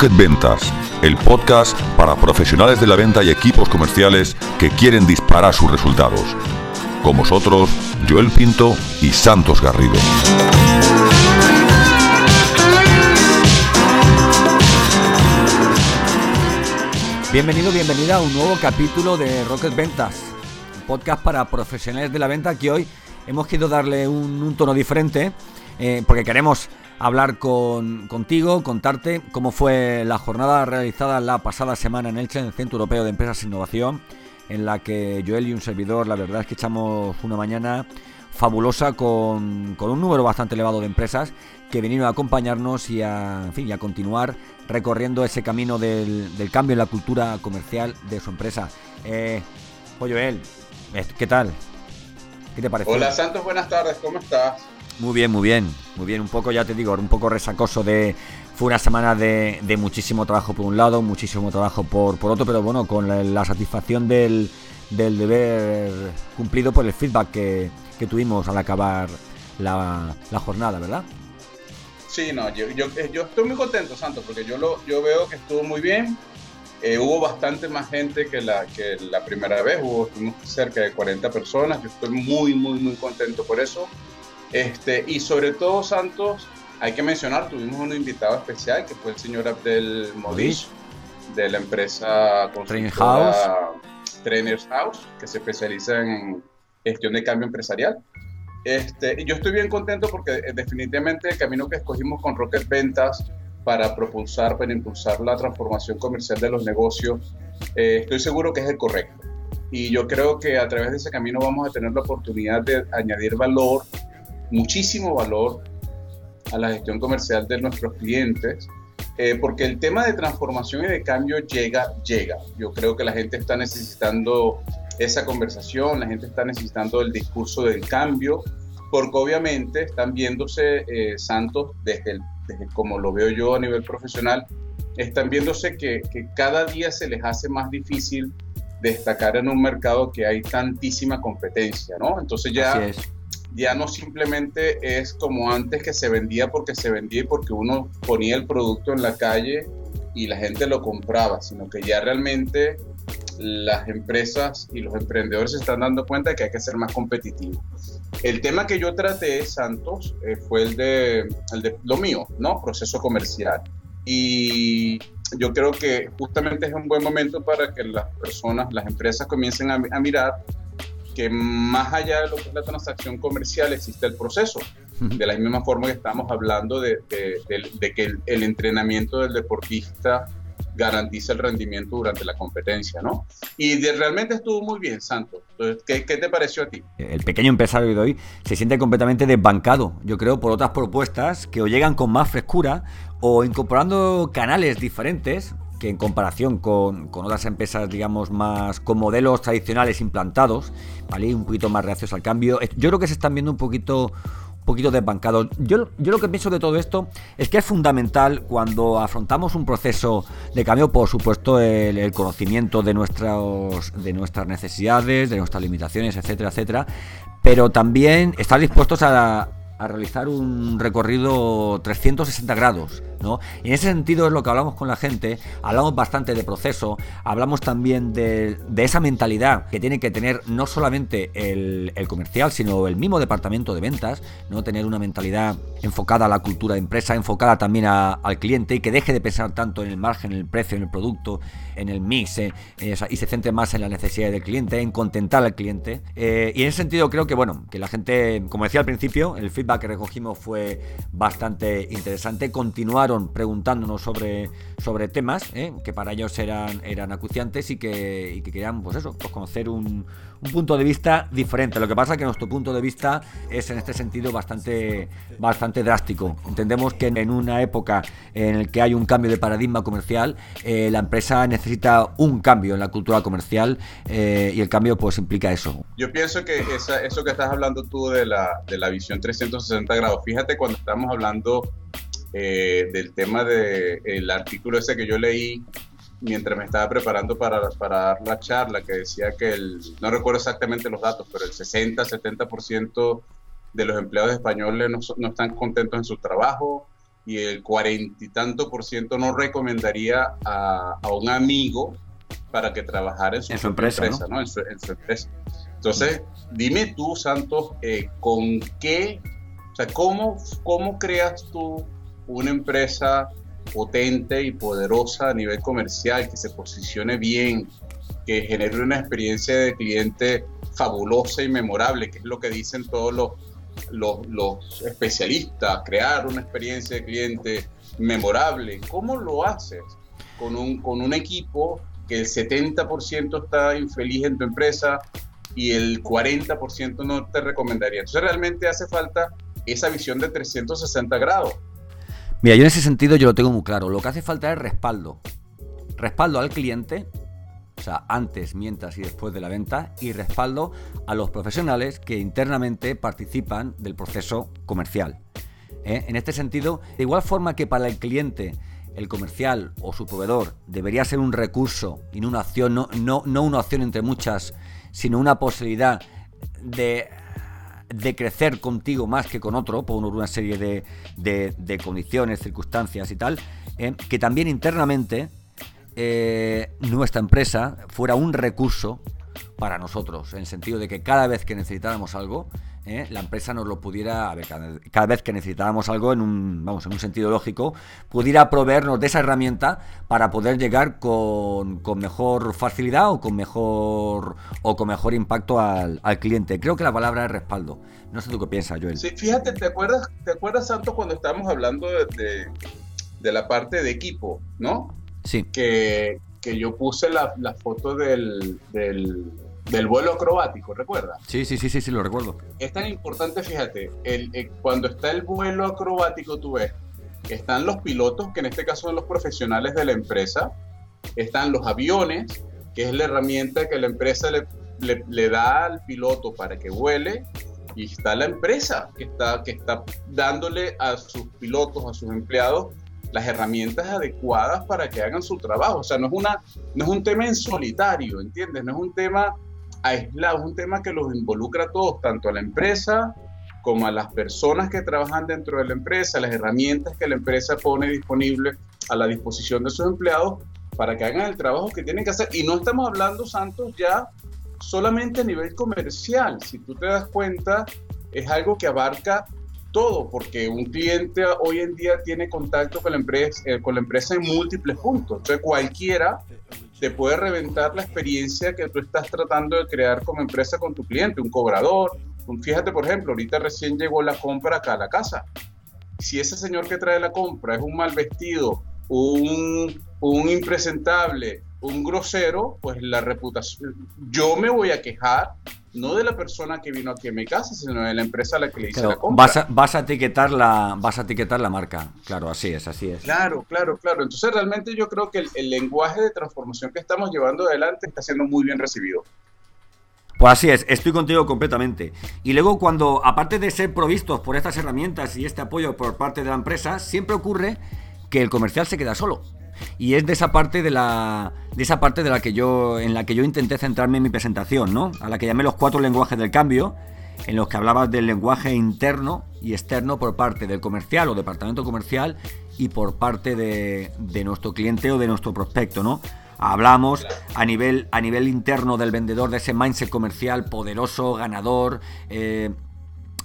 Rocket Ventas, el podcast para profesionales de la venta y equipos comerciales que quieren disparar sus resultados. Con vosotros, Joel Pinto y Santos Garrido. Bienvenido, bienvenida a un nuevo capítulo de Rocket Ventas, podcast para profesionales de la venta que hoy hemos querido darle un, tono diferente eh, porque queremos hablar con, contigo, contarte cómo fue la jornada realizada la pasada semana en Elche, en el Centro Europeo de Empresas e Innovación, en la que Joel y un servidor, la verdad es que echamos una mañana fabulosa con, un número bastante elevado de empresas que vinieron a acompañarnos y a, en fin, y a continuar recorriendo ese camino del, cambio en la cultura comercial de su empresa. Eh, Joel, ¿qué tal? ¿Qué te parece? Hola Santos, buenas tardes, ¿cómo estás? Muy bien, muy bien, muy bien. Un poco, ya te digo, un poco resacoso de... Fue una semana de, muchísimo trabajo por un lado, muchísimo trabajo por, por otro, pero bueno, con la, satisfacción del, del, deber cumplido por el feedback que, tuvimos al acabar la, jornada, ¿verdad? Sí, no, yo, yo, yo, estoy muy contento, Santo, porque yo, lo, yo veo que estuvo muy bien. Eh, hubo bastante más gente que la, que la primera vez, hubo cerca de 40 personas. Yo estoy muy, muy, muy contento por eso. Este, y sobre todo, Santos, hay que mencionar, tuvimos un invitado especial que fue el señor Abdel Modish, de la empresa Trainers House. Trainers House, que se especializa en gestión de cambio empresarial. Este, yo estoy bien contento porque eh, definitivamente el camino que escogimos con Rocket Ventas para propulsar, para impulsar la transformación comercial de los negocios, eh, estoy seguro que es el correcto. Y yo creo que a través de ese camino vamos a tener la oportunidad de añadir valor muchísimo valor a la gestión comercial de nuestros clientes, eh, porque el tema de transformación y de cambio llega, llega. Yo creo que la gente está necesitando esa conversación, la gente está necesitando el discurso del cambio, porque obviamente están viéndose eh, santos desde, desde, como lo veo yo a nivel profesional, están viéndose que, que cada día se les hace más difícil destacar en un mercado que hay tantísima competencia, ¿no? Entonces ya ya no simplemente es como antes que se vendía porque se vendía y porque uno ponía el producto en la calle y la gente lo compraba, sino que ya realmente las empresas y los emprendedores se están dando cuenta de que hay que ser más competitivos. El tema que yo traté, Santos, eh, fue el de, el de lo mío, ¿no? Proceso comercial. Y yo creo que justamente es un buen momento para que las personas, las empresas comiencen a, a mirar que más allá de lo que es la transacción comercial existe el proceso. De la misma forma que estamos hablando de, que el, entrenamiento del deportista garantiza el rendimiento durante la competencia, ¿no? Y realmente estuvo muy bien, Santos. ¿qué, ¿qué, te pareció a ti? El pequeño empresario de hoy se siente completamente desbancado, yo creo, por otras propuestas que o llegan con más frescura o incorporando canales diferentes que en comparación con, otras empresas, digamos, más con modelos tradicionales implantados, ¿vale? Un poquito más reacios al cambio. Yo creo que se están viendo un poquito un poquito desbancados. Yo, yo lo que pienso de todo esto es que es fundamental cuando afrontamos un proceso de cambio, por supuesto, el, conocimiento de, nuestros, de nuestras necesidades, de nuestras limitaciones, etcétera, etcétera, pero también estar dispuestos a, a realizar un recorrido 360 grados, ¿no? Y en ese sentido es lo que hablamos con la gente, hablamos bastante de proceso, hablamos también de, esa mentalidad que tiene que tener no solamente el, comercial, sino el mismo departamento de ventas, ¿no? Tener una mentalidad enfocada a la cultura de empresa, enfocada también al cliente y que deje de pensar tanto en el margen, en el precio, en el producto, en el mix eh, y se centre más en la necesidad del cliente, en contentar al cliente. Eh, y en ese sentido creo que, bueno, que la gente, como decía al principio, el feedback que recogimos fue bastante interesante. Continuaron preguntándonos sobre, sobre temas ¿eh? que para ellos eran, eran acuciantes y que, y que querían, pues eso, pues conocer un, un punto de vista diferente. Lo que pasa es que nuestro punto de vista es en este sentido bastante, bastante drástico. Entendemos que en una época en la que hay un cambio de paradigma comercial, eh, la empresa necesita un cambio en la cultura comercial eh, y el cambio pues implica eso. Yo pienso que eso que estás hablando tú de la, de la visión 360 grados, fíjate cuando estamos hablando eh, del tema del artículo ese que yo leí mientras me estaba preparando para, para, dar la charla, que decía que el, no recuerdo exactamente los datos, pero el 60-70% de los empleados españoles no, no, están contentos en su trabajo, y el cuarenta y tanto por ciento no recomendaría a, un amigo para que trabajara en su, empresa, ¿no? En, su, empresa. Entonces, dime tú, Santos, eh, ¿con qué, sea, cómo, cómo creas tú una empresa potente y poderosa a nivel comercial, que se posicione bien, que genere una experiencia de cliente fabulosa y memorable, que es lo que dicen todos los los, especialistas, crear una experiencia de cliente memorable. ¿Cómo lo haces con un, con un equipo que el 70% está infeliz en tu empresa y el 40% no te recomendaría? Entonces realmente hace falta esa visión de 360 grados. Mira, yo en ese sentido yo lo tengo muy claro. Lo que hace falta es respaldo. Respaldo al cliente o sea, antes, mientras y después de la venta, y respaldo a los profesionales que internamente participan del proceso comercial. ¿eh? En este sentido, de igual forma que para el cliente el comercial o su proveedor debería ser un recurso y no una opción, no, no, una opción entre muchas, sino una posibilidad de, de crecer contigo más que con otro por una serie de, de, condiciones, circunstancias y tal, ¿eh? que también internamente eh, nuestra empresa fuera un recurso para nosotros, en el sentido de que cada vez que necesitáramos algo, eh, la empresa nos lo pudiera, a ver, cada, vez que necesitáramos algo en un, vamos, en un sentido lógico, pudiera proveernos de esa herramienta para poder llegar con, mejor facilidad o con mejor o con mejor impacto al, cliente. Creo que la palabra es respaldo. No sé tú qué piensas, Joel. Sí, fíjate, ¿te acuerdas, te acuerdas Santo, cuando estábamos hablando de, de la parte de equipo, ¿no? Sí. Que, que yo puse la, la foto del, del, del, vuelo acrobático, ¿recuerdas? Sí, sí, sí, sí, sí, lo recuerdo. Es tan importante, fíjate, el, eh, cuando está el vuelo acrobático, tú ves, están los pilotos, que en este caso son los profesionales de la empresa, están los aviones, que es la herramienta que la empresa le, le, le da al piloto para que vuele, y está la empresa que está, que está dándole a sus pilotos, a sus empleados, las herramientas adecuadas para que hagan su trabajo. O sea, no es, una, no es un tema en solitario, ¿entiendes? No es un tema aislado, un tema que los involucra a todos, tanto a la empresa como a las personas que trabajan dentro de la empresa, las herramientas que la empresa pone disponible a la disposición de sus empleados para que hagan el trabajo que tienen que hacer. Y no estamos hablando, Santos, ya solamente a nivel comercial. Si tú te das cuenta, es algo que abarca todo, porque un cliente hoy en día tiene contacto con la empresa, eh, con la empresa en múltiples puntos. Entonces cualquiera te puede reventar la experiencia que tú estás tratando de crear como empresa con tu cliente, un cobrador. fíjate, por ejemplo, ahorita recién llegó la compra acá a la casa. Si ese señor que trae la compra es un mal vestido, un, un impresentable, un grosero, pues la reputación, yo me voy a quejar no de la persona que vino aquí a mi casa, sino de la empresa a la que le hice la compra. Vas a, vas a, etiquetar la, vas a etiquetar la marca, claro, así es, así es. Claro, claro, claro. Entonces realmente yo creo que el, lenguaje de transformación que estamos llevando adelante está siendo muy bien recibido. Pues así es, estoy contigo completamente. Y luego cuando, aparte de ser provistos por estas herramientas y este apoyo por parte de la empresa, siempre ocurre que el comercial se queda solo. Y es de esa parte de la de esa parte de la que yo en la que yo intenté centrarme en mi presentación, ¿no? A la que llamé los cuatro lenguajes del cambio, en los que hablabas del lenguaje interno y externo por parte del comercial o departamento comercial y por parte de, nuestro cliente o de nuestro prospecto, ¿no? Hablamos a nivel, a nivel interno del vendedor, de ese mindset comercial poderoso, ganador, eh,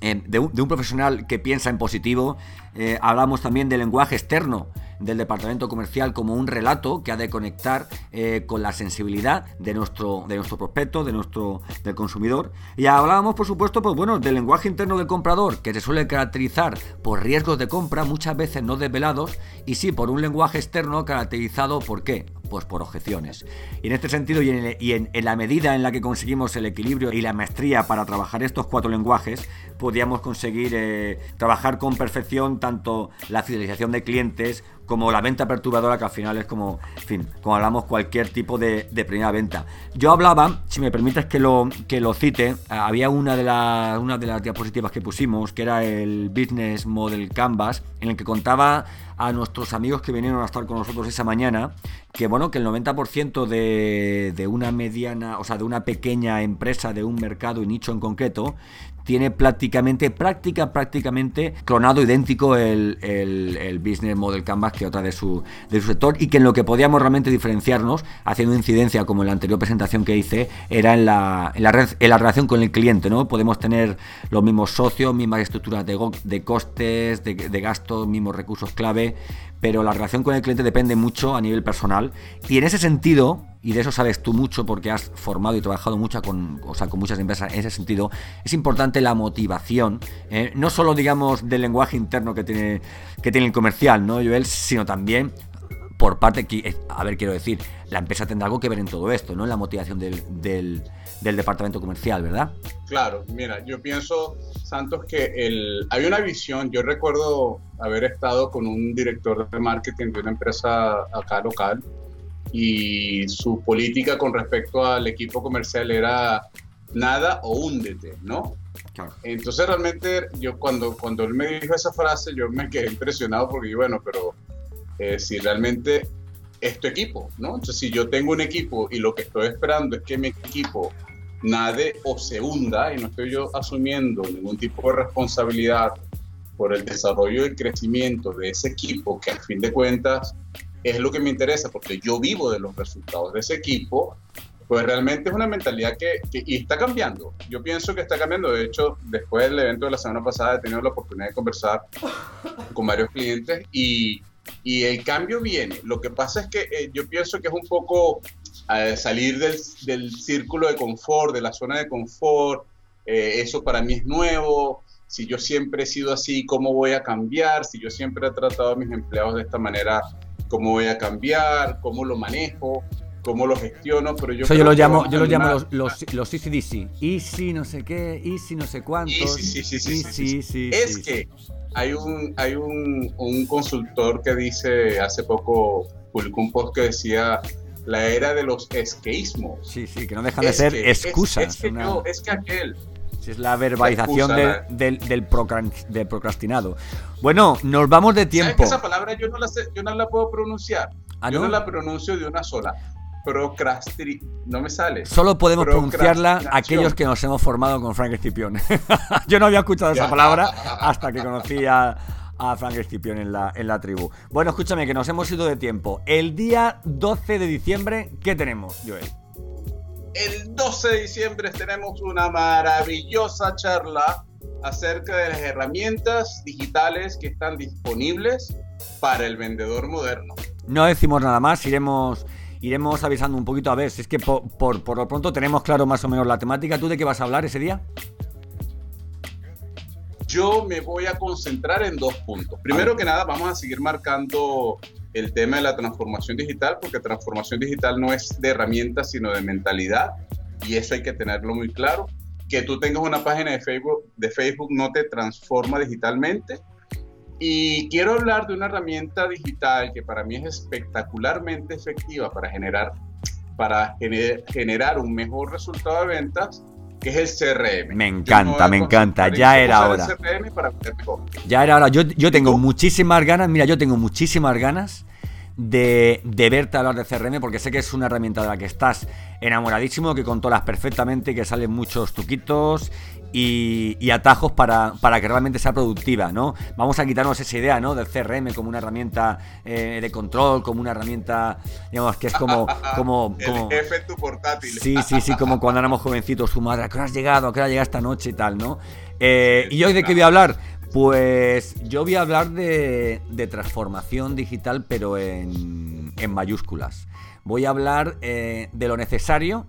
eh, de, un, profesional que piensa en positivo. Eh, hablamos también del lenguaje externo, del departamento comercial como un relato que ha de conectar eh, con la sensibilidad de nuestro, de nuestro prospecto, de nuestro, del consumidor. Y hablábamos, por supuesto, pues bueno, del lenguaje interno del comprador, que se suele caracterizar por riesgos de compra, muchas veces no desvelados, y sí por un lenguaje externo caracterizado por qué? Pues por objeciones. Y en este sentido, y, en, la medida en la que conseguimos el equilibrio y la maestría para trabajar estos cuatro lenguajes, podíamos conseguir eh, trabajar con perfección tanto la fidelización de clientes como la venta perturbadora, que al final es como, en fin, como hablamos cualquier tipo de, primera venta. Yo hablaba, si me permites que lo, que lo cite, había una de, las una de las diapositivas que pusimos, que era el Business Model Canvas, en el que contaba a nuestros amigos que vinieron a estar con nosotros esa mañana, que bueno, que el 90% de, de una mediana, o sea, de una pequeña empresa, de un mercado y nicho en concreto, tiene prácticamente, práctica, prácticamente clonado, idéntico el, el, Business Model Canvas que otra de su, de su sector y que en lo que podíamos realmente diferenciarnos, haciendo incidencia como en la anterior presentación que hice, era en la, en la, red, en la relación con el cliente, ¿no? Podemos tener los mismos socios, mismas estructuras de, de costes, de, de gastos, mismos recursos clave, pero la relación con el cliente depende mucho a nivel personal. Y en ese sentido, y de eso sabes tú mucho porque has formado y trabajado mucho con, o sea, con muchas empresas en ese sentido, es importante la motivación, ¿eh? no solo digamos del lenguaje interno que tiene, que tiene el comercial, ¿no, Joel? Sino también por parte, que, a ver, quiero decir, la empresa tendrá algo que ver en todo esto, ¿no? En la motivación del, del, del departamento comercial, ¿verdad? Claro, mira, yo pienso, Santos, que el, hay una visión, yo recuerdo haber estado con un director de marketing de una empresa acá local y su política con respecto al equipo comercial era nada o húndete, ¿no? Entonces realmente yo cuando, cuando él me dijo esa frase yo me quedé impresionado porque bueno, pero eh, si realmente es equipo, ¿no? Entonces si yo tengo un equipo y lo que estoy esperando es que mi equipo nade o se hunda y no estoy yo asumiendo ningún tipo de responsabilidad por el desarrollo y el crecimiento de ese equipo, que al fin de cuentas es lo que me interesa, porque yo vivo de los resultados de ese equipo, pues realmente es una mentalidad que, y está cambiando. Yo pienso que está cambiando. De hecho, después del evento de la semana pasada he tenido la oportunidad de conversar con varios clientes y, y el cambio viene. Lo que pasa es que eh, yo pienso que es un poco salir del, del, círculo de confort, de la zona de confort, eh, eso para mí es nuevo, si yo siempre he sido así, ¿cómo voy a cambiar? Si yo siempre he tratado a mis empleados de esta manera, ¿cómo voy a cambiar? ¿Cómo lo manejo? ¿Cómo lo gestiono? Pero yo, yo lo llamo, yo lo llamo los, los, los ECDC. Easy no sé qué, Easy no sé cuántos. Sí, sí, sí, sí, Es que hay un, hay un, un consultor que dice, hace poco publicó un post que decía la era de los esqueísmos. Sí, sí, que no dejan de ser excusas. Es, que yo, es que aquel. Es la verbalización del, del, procrastinado. Bueno, nos vamos de tiempo. Que esa palabra yo no la, sé, yo no la puedo pronunciar. ¿Ah, yo no? la pronuncio de una sola. Procrasti... No me sale. Solo podemos pronunciarla aquellos que nos hemos formado con Frank Escipión. yo no había escuchado esa palabra hasta que conocí a a Frank Escipión en la, en la tribu. Bueno, escúchame, que nos hemos ido de tiempo. El día 12 de diciembre, ¿qué tenemos, Joel? El 12 de diciembre tenemos una maravillosa charla acerca de las herramientas digitales que están disponibles para el vendedor moderno. No decimos nada más, iremos iremos avisando un poquito a ver si es que por, por, por, lo pronto tenemos claro más o menos la temática. ¿Tú de qué vas a hablar ese día? Yo me voy a concentrar en dos puntos. Primero que nada, vamos a seguir marcando el tema de la transformación digital, porque transformación digital no es de herramientas, sino de mentalidad, y eso hay que tenerlo muy claro. Que tú tengas una página de Facebook, de Facebook no te transforma digitalmente. Y quiero hablar de una herramienta digital que para mí es espectacularmente efectiva para generar, para generar un mejor resultado de ventas que es el CRM. Me encanta, me encanta. Ya era hora. Ya era hora. Yo, yo tengo muchísimas ganas, mira, yo tengo muchísimas ganas de, de, verte hablar de CRM porque sé que es una herramienta de la que estás enamoradísimo, que controlas perfectamente, que salen muchos truquitos y, atajos para, que realmente sea productiva, ¿no? Vamos a quitarnos esa idea, ¿no? Del CRM como una herramienta eh, de control, como una herramienta, digamos, que es como... como, como El portátil. Sí, sí, sí, como cuando éramos jovencitos, su madre, ¿a qué hora has llegado? ¿A qué hora llega esta noche y tal, ¿no? Eh, ¿Y hoy de qué voy a hablar? Pues yo voy a hablar de, transformación digital, pero en, mayúsculas. Voy a hablar eh, de lo necesario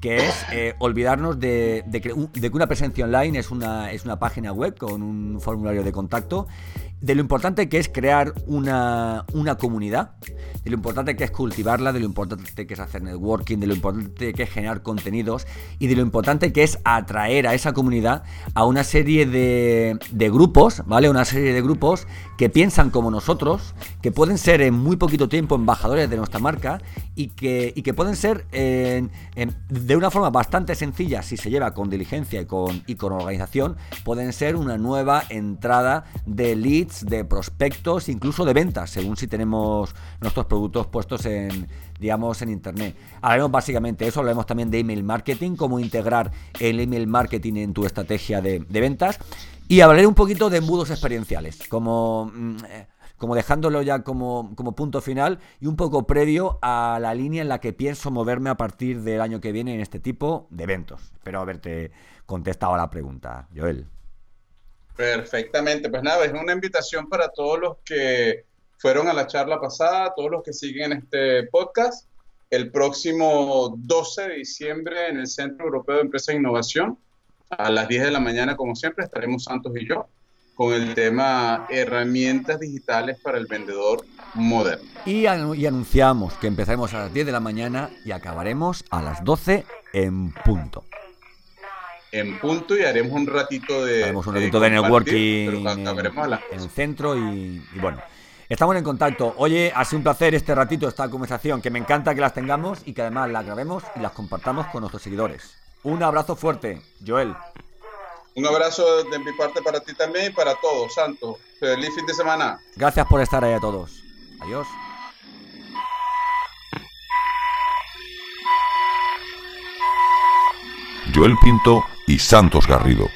que es eh, olvidarnos de, que, una presencia online es una, es una página web con un formulario de contacto, de lo importante que es crear una, una comunidad, de lo importante que es cultivarla, de lo importante que es hacer networking, de lo importante que es generar contenidos y de lo importante que es atraer a esa comunidad a una serie de, de grupos, ¿vale? Una serie de grupos que piensan como nosotros, que pueden ser en muy poquito tiempo embajadores de nuestra marca y que, y que pueden ser de una forma bastante sencilla, si se lleva con diligencia y con, y con organización, pueden ser una nueva entrada de lead de prospectos, incluso de ventas, según si tenemos nuestros productos puestos en, digamos, en Internet. Hablaremos básicamente eso, hablaremos también de email marketing, cómo integrar el email marketing en tu estrategia de, ventas. Y hablaré un poquito de embudos experienciales, como... Mm, eh, como dejándolo ya como, como, punto final y un poco previo a la línea en la que pienso moverme a partir del año que viene en este tipo de eventos. Espero haberte contestado a la pregunta, Joel. Perfectamente, pues nada, es una invitación para todos los que fueron a la charla pasada, todos los que siguen este podcast. El próximo 12 de diciembre en el Centro Europeo de Empresa e Innovación, a las 10 de la mañana, como siempre, estaremos Santos y yo con el tema herramientas digitales para el vendedor moderno. Y, anunciamos que empezaremos a las 10 de la mañana y acabaremos a las 12 en punto. En punto y haremos un ratito de... Haremos un ratito de, networking en, el centro y, bueno. Estamos en contacto. Oye, ha sido un placer este ratito, esta conversación, que me encanta que las tengamos y que además las grabemos y las compartamos con nuestros seguidores. Un abrazo fuerte, Joel. Un abrazo de mi parte para ti también y para todos, Santo. Feliz fin de semana. Gracias por estar ahí a todos. Adiós. Joel Pinto y Santos Garrido.